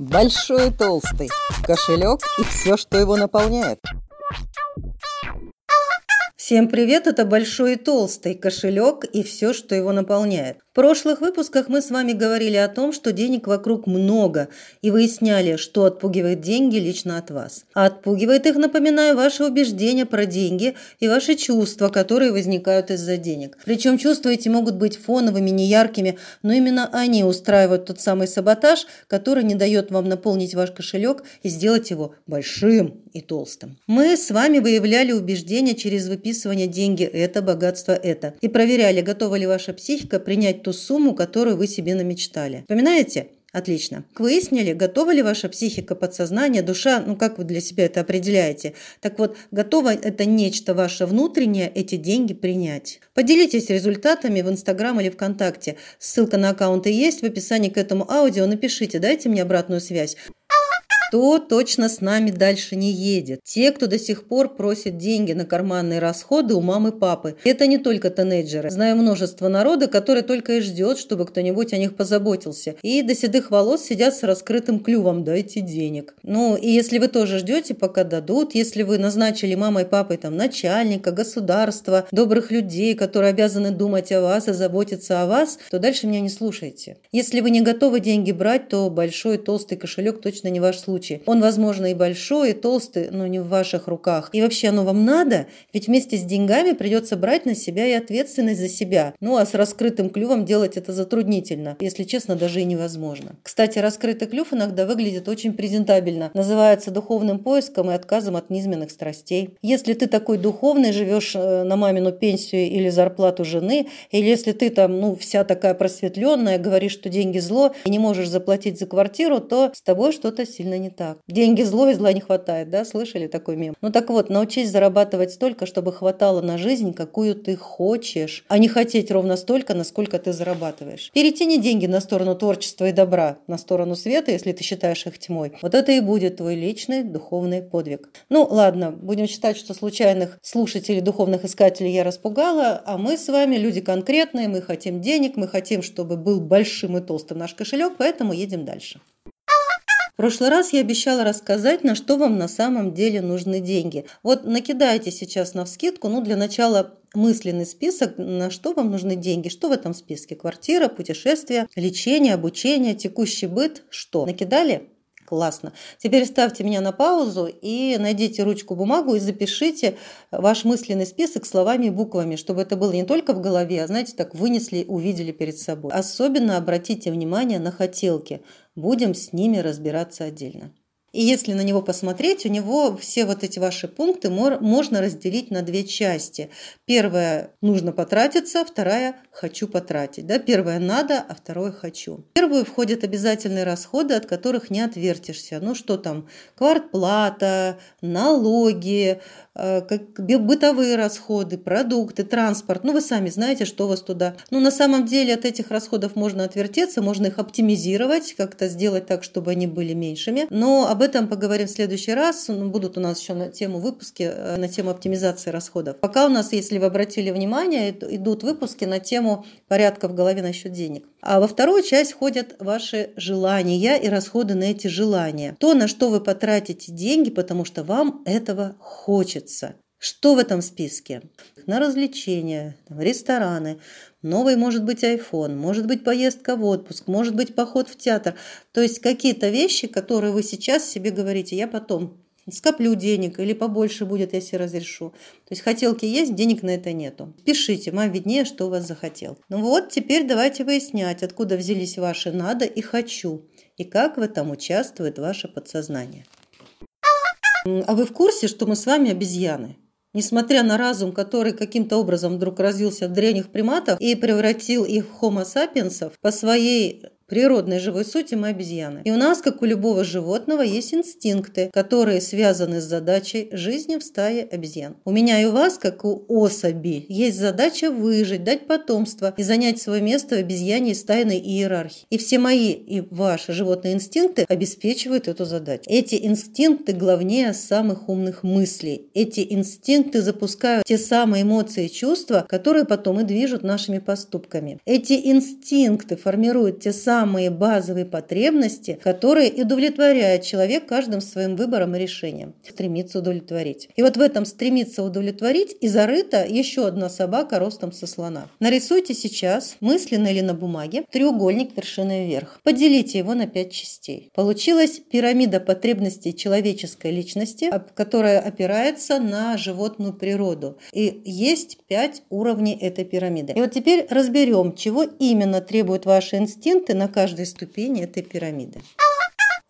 Большой и толстый, кошелек и все, что его наполняет. Всем привет, это Большой и Толстый, кошелек и все, что его наполняет. В прошлых выпусках мы с вами говорили о том, что денег вокруг много, и выясняли, что отпугивает деньги лично от вас. А отпугивает их, напоминаю, ваши убеждения про деньги и ваши чувства, которые возникают из-за денег. Причем чувства эти могут быть фоновыми, неяркими, но именно они устраивают тот самый саботаж, который не дает вам наполнить ваш кошелек и сделать его большим и толстым. Мы с вами выявляли убеждения через выписывание деньги это, богатство это, и проверяли, готова ли ваша психика принять ту сумму, которую вы себе намечтали. Вспоминаете? Отлично. Выяснили, готова ли ваша психика, подсознание, душа, ну как вы для себя это определяете? Так вот, готово это нечто ваше внутреннее, эти деньги принять. Поделитесь результатами в Инстаграм или ВКонтакте. Ссылка на аккаунты есть в описании к этому аудио. Напишите, дайте мне обратную связь кто точно с нами дальше не едет. Те, кто до сих пор просит деньги на карманные расходы у мамы папы. Это не только тинейджеры. Знаю множество народа, который только и ждет, чтобы кто-нибудь о них позаботился. И до седых волос сидят с раскрытым клювом «дайте денег». Ну, и если вы тоже ждете, пока дадут, если вы назначили мамой и папой там начальника, государства, добрых людей, которые обязаны думать о вас и заботиться о вас, то дальше меня не слушайте. Если вы не готовы деньги брать, то большой толстый кошелек точно не ваш случай случае. Он, возможно, и большой, и толстый, но не в ваших руках. И вообще оно вам надо? Ведь вместе с деньгами придется брать на себя и ответственность за себя. Ну, а с раскрытым клювом делать это затруднительно. Если честно, даже и невозможно. Кстати, раскрытый клюв иногда выглядит очень презентабельно. Называется духовным поиском и отказом от низменных страстей. Если ты такой духовный, живешь э, на мамину пенсию или зарплату жены, или если ты там, ну, вся такая просветленная, говоришь, что деньги зло, и не можешь заплатить за квартиру, то с тобой что-то сильно не так. Деньги зло и зла не хватает, да? Слышали такой мем? Ну так вот, научись зарабатывать столько, чтобы хватало на жизнь, какую ты хочешь, а не хотеть ровно столько, насколько ты зарабатываешь. Перетяни деньги на сторону творчества и добра, на сторону света, если ты считаешь их тьмой. Вот это и будет твой личный духовный подвиг. Ну ладно, будем считать, что случайных слушателей, духовных искателей я распугала, а мы с вами люди конкретные, мы хотим денег, мы хотим, чтобы был большим и толстым наш кошелек, поэтому едем дальше. В прошлый раз я обещала рассказать, на что вам на самом деле нужны деньги. Вот накидайте сейчас на вскидку, ну, для начала мысленный список, на что вам нужны деньги. Что в этом списке? Квартира, путешествия, лечение, обучение, текущий быт. Что? Накидали? Классно. Теперь ставьте меня на паузу и найдите ручку, бумагу и запишите ваш мысленный список словами и буквами, чтобы это было не только в голове, а, знаете, так вынесли, увидели перед собой. Особенно обратите внимание на хотелки. Будем с ними разбираться отдельно. И если на него посмотреть, у него все вот эти ваши пункты можно разделить на две части. Первая – нужно потратиться, вторая – хочу потратить. Да? Первая – надо, а второе – хочу. В первую входят обязательные расходы, от которых не отвертишься. Ну что там, квартплата, налоги, Э, как бытовые расходы, продукты, транспорт. Ну, вы сами знаете, что у вас туда. Ну, на самом деле от этих расходов можно отвертеться, можно их оптимизировать, как-то сделать так, чтобы они были меньшими. Но об этом поговорим в следующий раз. Ну, будут у нас еще на тему выпуски, э, на тему оптимизации расходов. Пока у нас, если вы обратили внимание, идут выпуски на тему порядка в голове насчет денег. А во вторую часть входят ваши желания и расходы на эти желания. То, на что вы потратите деньги, потому что вам этого хочется хочется. Что в этом списке? На развлечения, рестораны, новый может быть iPhone, может быть поездка в отпуск, может быть поход в театр. То есть какие-то вещи, которые вы сейчас себе говорите, я потом скоплю денег или побольше будет, если разрешу. То есть хотелки есть, денег на это нету. Пишите, вам виднее, что у вас захотел. Ну вот, теперь давайте выяснять, откуда взялись ваши «надо» и «хочу», и как в этом участвует ваше подсознание. А вы в курсе, что мы с вами обезьяны? Несмотря на разум, который каким-то образом вдруг развился в древних приматов и превратил их в homo sapiens, по своей природной живой сути мы обезьяны. И у нас, как у любого животного, есть инстинкты, которые связаны с задачей жизни в стае обезьян. У меня и у вас, как у особи, есть задача выжить, дать потомство и занять свое место в обезьяне стайной иерархии. И все мои и ваши животные инстинкты обеспечивают эту задачу. Эти инстинкты главнее самых умных мыслей. Эти инстинкты запускают те самые эмоции и чувства, которые потом и движут нашими поступками. Эти инстинкты формируют те самые самые базовые потребности, которые удовлетворяет человек каждым своим выбором и решением. Стремится удовлетворить. И вот в этом стремится удовлетворить и зарыта еще одна собака ростом со слона. Нарисуйте сейчас, мысленно или на бумаге, треугольник вершиной вверх. Поделите его на пять частей. Получилась пирамида потребностей человеческой личности, которая опирается на животную природу. И есть пять уровней этой пирамиды. И вот теперь разберем, чего именно требуют ваши инстинкты на каждой ступени этой пирамиды.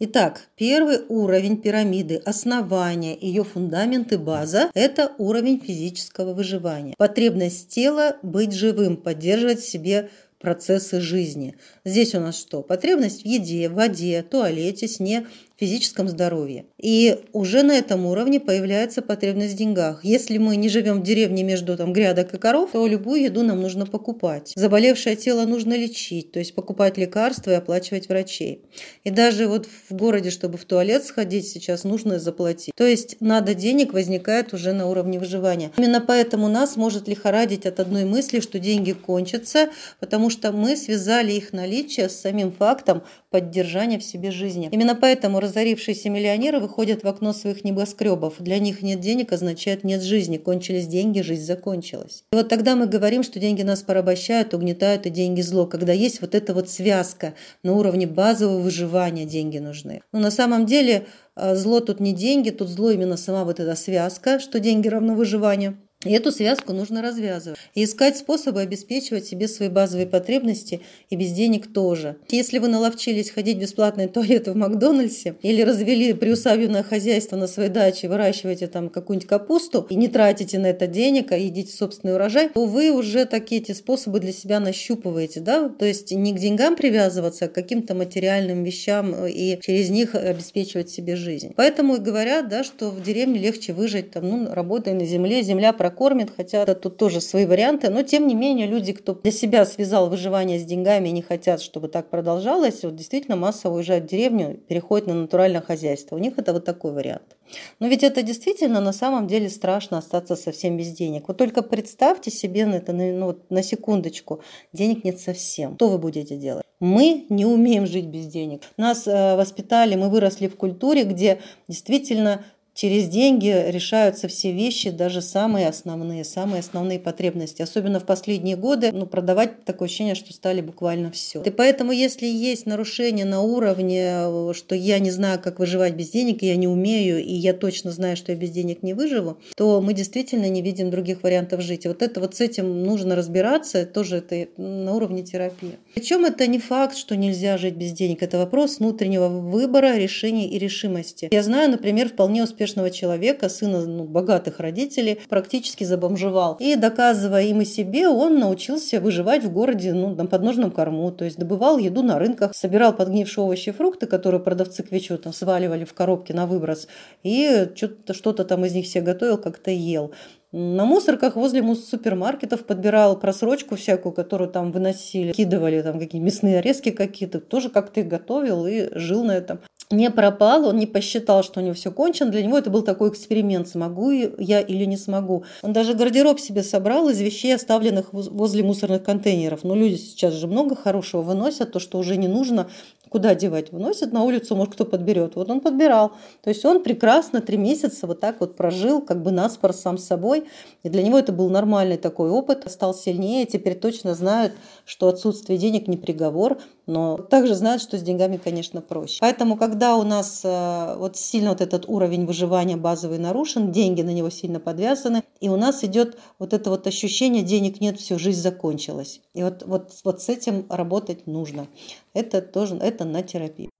Итак, первый уровень пирамиды, основание, ее фундамент и база – это уровень физического выживания. Потребность тела быть живым, поддерживать в себе процессы жизни. Здесь у нас что? Потребность в еде, в воде, туалете, сне, физическом здоровье. И уже на этом уровне появляется потребность в деньгах. Если мы не живем в деревне между там, грядок и коров, то любую еду нам нужно покупать. Заболевшее тело нужно лечить, то есть покупать лекарства и оплачивать врачей. И даже вот в городе, чтобы в туалет сходить, сейчас нужно заплатить. То есть надо денег возникает уже на уровне выживания. Именно поэтому нас может лихорадить от одной мысли, что деньги кончатся, потому что мы связали их наличие с самим фактом поддержания в себе жизни. Именно поэтому разорившиеся миллионеры выходят в окно своих небоскребов. Для них нет денег означает нет жизни. Кончились деньги, жизнь закончилась. И вот тогда мы говорим, что деньги нас порабощают, угнетают и деньги зло. Когда есть вот эта вот связка на уровне базового выживания деньги нужны. Но на самом деле э, зло тут не деньги, тут зло именно сама вот эта связка, что деньги равно выживанию. И эту связку нужно развязывать. И искать способы обеспечивать себе свои базовые потребности и без денег тоже. Если вы наловчились ходить в бесплатные туалеты в Макдональдсе или развели приусадебное хозяйство на своей даче, выращиваете там какую-нибудь капусту и не тратите на это денег, а едите собственный урожай, то вы уже такие эти способы для себя нащупываете. Да? То есть не к деньгам привязываться, а к каким-то материальным вещам и через них обеспечивать себе жизнь. Поэтому и говорят, да, что в деревне легче выжить, там, ну, работая на земле, земля прокормит, хотя тут тоже свои варианты, но тем не менее люди, кто для себя связал выживание с деньгами и не хотят, чтобы так продолжалось, вот действительно массово уезжают в деревню, переходят на натуральное хозяйство. У них это вот такой вариант. Но ведь это действительно на самом деле страшно остаться совсем без денег. Вот только представьте себе на это ну, вот, на секундочку, денег нет совсем. Что вы будете делать? Мы не умеем жить без денег. Нас э, воспитали, мы выросли в культуре, где действительно Через деньги решаются все вещи, даже самые основные, самые основные потребности. Особенно в последние годы ну, продавать такое ощущение, что стали буквально все. И поэтому, если есть нарушение на уровне, что я не знаю, как выживать без денег, я не умею, и я точно знаю, что я без денег не выживу, то мы действительно не видим других вариантов жить. И вот это вот с этим нужно разбираться, тоже это на уровне терапии. Причем это не факт, что нельзя жить без денег. Это вопрос внутреннего выбора, решения и решимости. Я знаю, например, вполне успешно успешного человека, сына ну, богатых родителей, практически забомжевал. И доказывая им и себе, он научился выживать в городе ну, на подножном корму, то есть добывал еду на рынках, собирал подгнившие овощи и фрукты, которые продавцы к вечеру там сваливали в коробки на выброс, и что-то что там из них все готовил, как-то ел. На мусорках возле супермаркетов подбирал просрочку всякую, которую там выносили, кидывали там какие мясные орезки какие-то, тоже как-то их готовил и жил на этом не пропал, он не посчитал, что у него все кончено. Для него это был такой эксперимент, смогу я или не смогу. Он даже гардероб себе собрал из вещей, оставленных возле мусорных контейнеров. Но люди сейчас же много хорошего выносят, то, что уже не нужно, куда девать? Выносят на улицу, может, кто подберет. Вот он подбирал. То есть он прекрасно три месяца вот так вот прожил, как бы наспор сам с собой. И для него это был нормальный такой опыт. Стал сильнее, теперь точно знают, что отсутствие денег не приговор, но также знают, что с деньгами, конечно, проще. Поэтому, когда у нас э, вот сильно вот этот уровень выживания базовый нарушен, деньги на него сильно подвязаны, и у нас идет вот это вот ощущение, денег нет, все, жизнь закончилась. И вот, вот, вот с этим работать нужно. Это тоже это на терапию.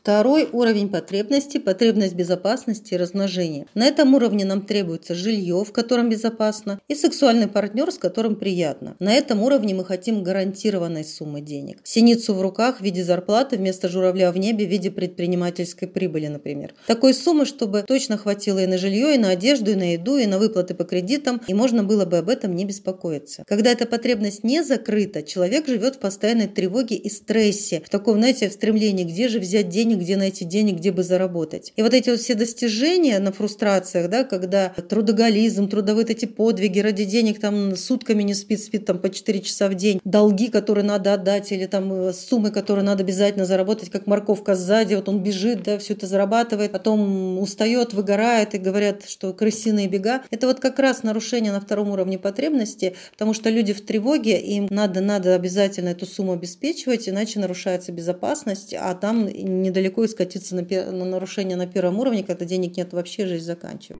Второй уровень потребности – потребность безопасности и размножения. На этом уровне нам требуется жилье, в котором безопасно, и сексуальный партнер, с которым приятно. На этом уровне мы хотим гарантированной суммы денег. Синицу в руках в виде зарплаты вместо журавля в небе в виде предпринимательской прибыли, например. Такой суммы, чтобы точно хватило и на жилье, и на одежду, и на еду, и на выплаты по кредитам, и можно было бы об этом не беспокоиться. Когда эта потребность не закрыта, человек живет в постоянной тревоге и стрессе, в таком, знаете, в стремлении, где же взять деньги денег, где найти денег, где бы заработать. И вот эти вот все достижения на фрустрациях, да, когда трудоголизм, трудовые эти подвиги ради денег, там сутками не спит, спит там по 4 часа в день, долги, которые надо отдать, или там э, суммы, которые надо обязательно заработать, как морковка сзади, вот он бежит, да, все это зарабатывает, потом устает, выгорает, и говорят, что крысиные бега. Это вот как раз нарушение на втором уровне потребности, потому что люди в тревоге, им надо, надо обязательно эту сумму обеспечивать, иначе нарушается безопасность, а там недалеко и скатиться на, на нарушение на первом уровне, когда денег нет вообще, жизнь заканчивается.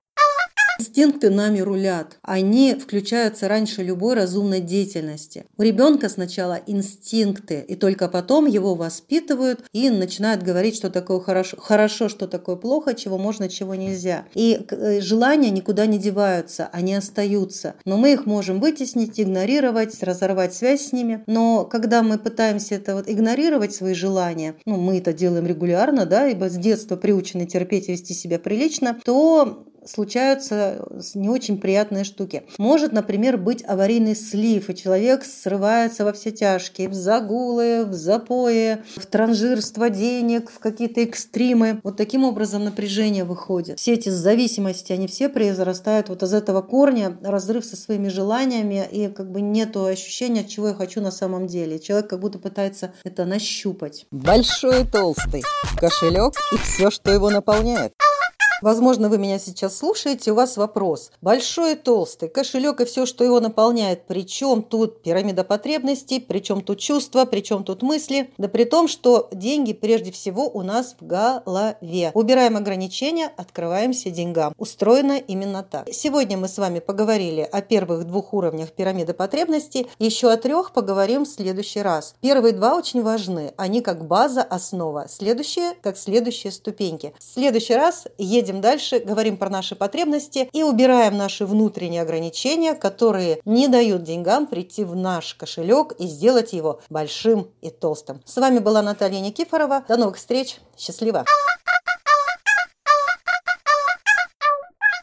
Инстинкты нами рулят. Они включаются раньше любой разумной деятельности. У ребенка сначала инстинкты, и только потом его воспитывают и начинают говорить, что такое хорошо, хорошо что такое плохо, чего можно, чего нельзя. И э, желания никуда не деваются, они остаются. Но мы их можем вытеснить, игнорировать, разорвать связь с ними. Но когда мы пытаемся это вот игнорировать свои желания, ну мы это делаем регулярно, да, ибо с детства приучены терпеть и вести себя прилично, то случаются не очень приятные штуки. Может, например, быть аварийный слив, и человек срывается во все тяжкие, в загулы, в запои, в транжирство денег, в какие-то экстримы. Вот таким образом напряжение выходит. Все эти зависимости, они все произрастают вот из этого корня, разрыв со своими желаниями, и как бы нету ощущения, чего я хочу на самом деле. Человек как будто пытается это нащупать. Большой и толстый. Кошелек и все, что его наполняет. Возможно, вы меня сейчас слушаете, у вас вопрос. Большой и толстый, кошелек и все, что его наполняет. Причем тут пирамида потребностей, причем тут чувства, причем тут мысли. Да при том, что деньги прежде всего у нас в голове. Убираем ограничения, открываемся деньгам. Устроено именно так. Сегодня мы с вами поговорили о первых двух уровнях пирамиды потребностей. Еще о трех поговорим в следующий раз. Первые два очень важны. Они как база, основа. Следующие как следующие ступеньки. В следующий раз едем едем дальше, говорим про наши потребности и убираем наши внутренние ограничения, которые не дают деньгам прийти в наш кошелек и сделать его большим и толстым. С вами была Наталья Никифорова. До новых встреч. Счастливо!